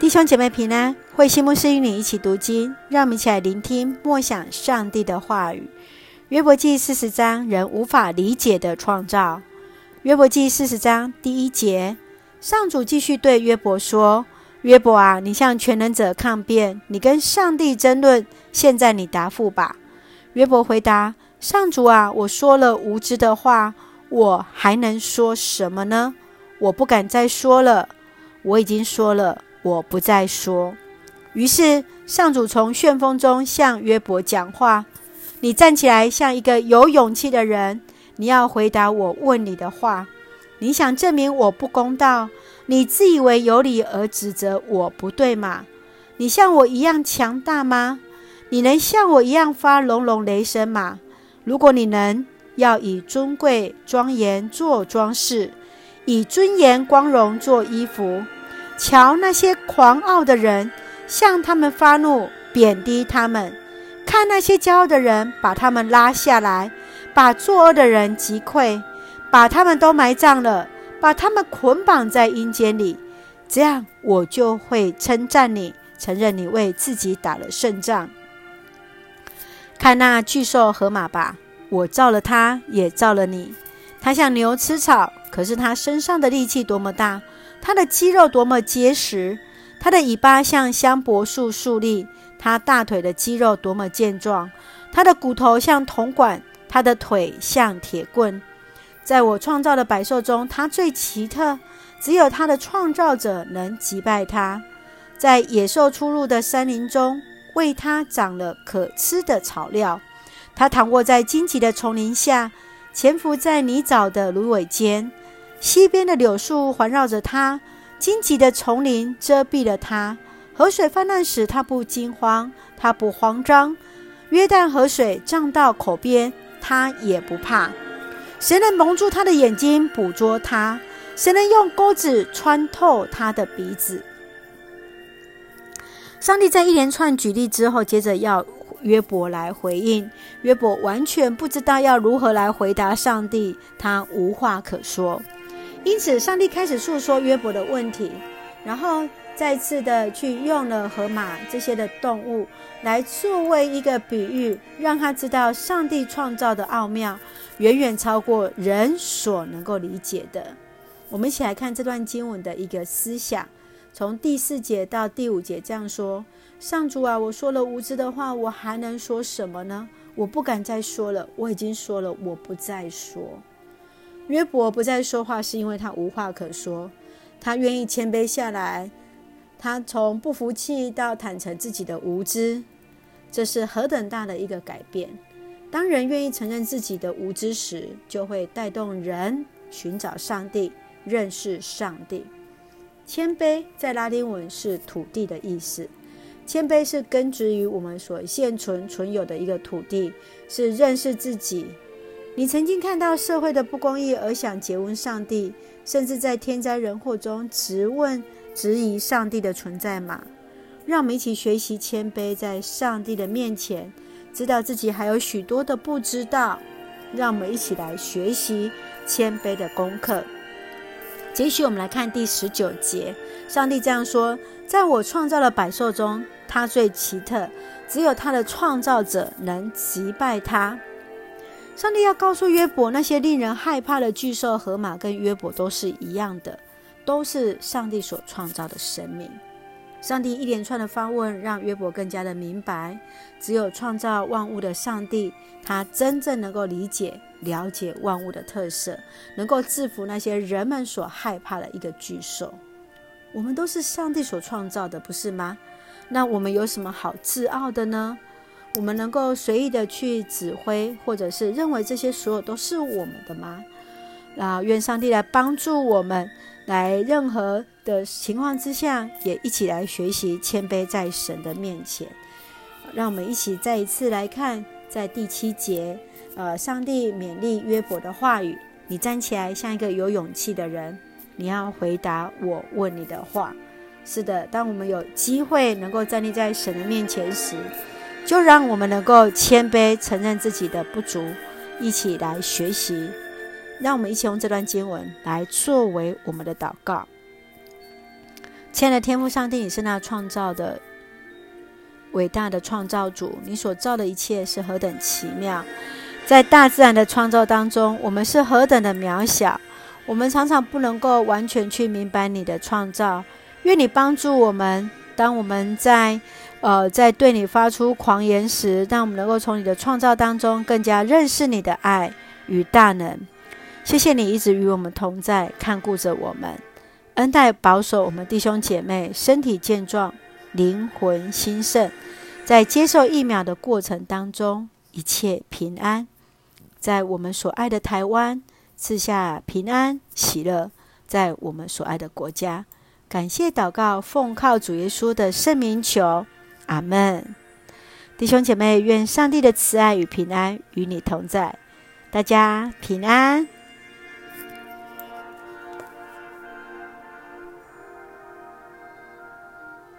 弟兄姐妹平安，慧馨牧师与你一起读经，让我们一起来聆听默想上帝的话语。约伯记四十章，人无法理解的创造。约伯记四十章第一节，上主继续对约伯说：“约伯啊，你向全能者抗辩，你跟上帝争论，现在你答复吧。”约伯回答：“上主啊，我说了无知的话，我还能说什么呢？我不敢再说了，我已经说了。”我不再说。于是上主从旋风中向约伯讲话：“你站起来，像一个有勇气的人。你要回答我问你的话。你想证明我不公道？你自以为有理而指责我不对吗？你像我一样强大吗？你能像我一样发隆隆雷声吗？如果你能，要以尊贵庄严做装饰，以尊严光荣做衣服。”瞧那些狂傲的人，向他们发怒，贬低他们；看那些骄傲的人，把他们拉下来，把作恶的人击溃，把他们都埋葬了，把他们捆绑在阴间里。这样，我就会称赞你，承认你为自己打了胜仗。看那巨兽河马吧，我造了它，也造了你。它像牛吃草，可是它身上的力气多么大！它的肌肉多么结实，它的尾巴像香柏树竖立，它大腿的肌肉多么健壮，它的骨头像铜管，它的腿像铁棍。在我创造的百兽中，它最奇特，只有它的创造者能击败它。在野兽出入的山林中，为它长了可吃的草料。它躺卧在荆棘的丛林下，潜伏在泥沼的芦苇间。西边的柳树环绕着他，荆棘的丛林遮蔽了他。河水泛滥时，他不惊慌，他不慌张。约旦河水涨到口边，他也不怕。谁能蒙住他的眼睛，捕捉他？谁能用钩子穿透他的鼻子？上帝在一连串举例之后，接着要约伯来回应。约伯完全不知道要如何来回答上帝，他无话可说。因此，上帝开始诉说约伯的问题，然后再次的去用了河马这些的动物来作为一个比喻，让他知道上帝创造的奥妙远远超过人所能够理解的。我们一起来看这段经文的一个思想，从第四节到第五节这样说：上主啊，我说了无知的话，我还能说什么呢？我不敢再说了，我已经说了，我不再说。约伯不再说话，是因为他无话可说。他愿意谦卑下来，他从不服气到坦诚自己的无知，这是何等大的一个改变！当人愿意承认自己的无知时，就会带动人寻找上帝、认识上帝。谦卑在拉丁文是土地的意思，谦卑是根植于我们所现存存有的一个土地，是认识自己。你曾经看到社会的不公义而想詰问上帝，甚至在天灾人祸中直问、质疑上帝的存在吗？让我们一起学习谦卑，在上帝的面前，知道自己还有许多的不知道。让我们一起来学习谦卑的功课。接续我们来看第十九节，上帝这样说：在我创造的百兽中，他最奇特，只有他的创造者能击败他。上帝要告诉约伯，那些令人害怕的巨兽、河马，跟约伯都是一样的，都是上帝所创造的生命。上帝一连串的发问，让约伯更加的明白，只有创造万物的上帝，他真正能够理解、了解万物的特色，能够制服那些人们所害怕的一个巨兽。我们都是上帝所创造的，不是吗？那我们有什么好自傲的呢？我们能够随意的去指挥，或者是认为这些所有都是我们的吗？啊，愿上帝来帮助我们，来任何的情况之下，也一起来学习谦卑在神的面前。让我们一起再一次来看，在第七节，呃，上帝勉励约伯的话语：你站起来，像一个有勇气的人，你要回答我问你的话。是的，当我们有机会能够站立在神的面前时，就让我们能够谦卑，承认自己的不足，一起来学习。让我们一起用这段经文来作为我们的祷告。亲爱的天父上帝，你是那创造的伟大的创造主，你所造的一切是何等奇妙！在大自然的创造当中，我们是何等的渺小，我们常常不能够完全去明白你的创造。愿你帮助我们，当我们在呃在对你发出狂言时，让我们能够从你的创造当中更加认识你的爱与大能。谢谢你一直与我们同在，看顾着我们。恩待保守我们弟兄姐妹身体健壮，灵魂兴盛，在接受疫苗的过程当中一切平安，在我们所爱的台湾赐下平安喜乐，在我们所爱的国家，感谢祷告，奉靠主耶稣的圣名求，阿门。弟兄姐妹，愿上帝的慈爱与平安与你同在，大家平安。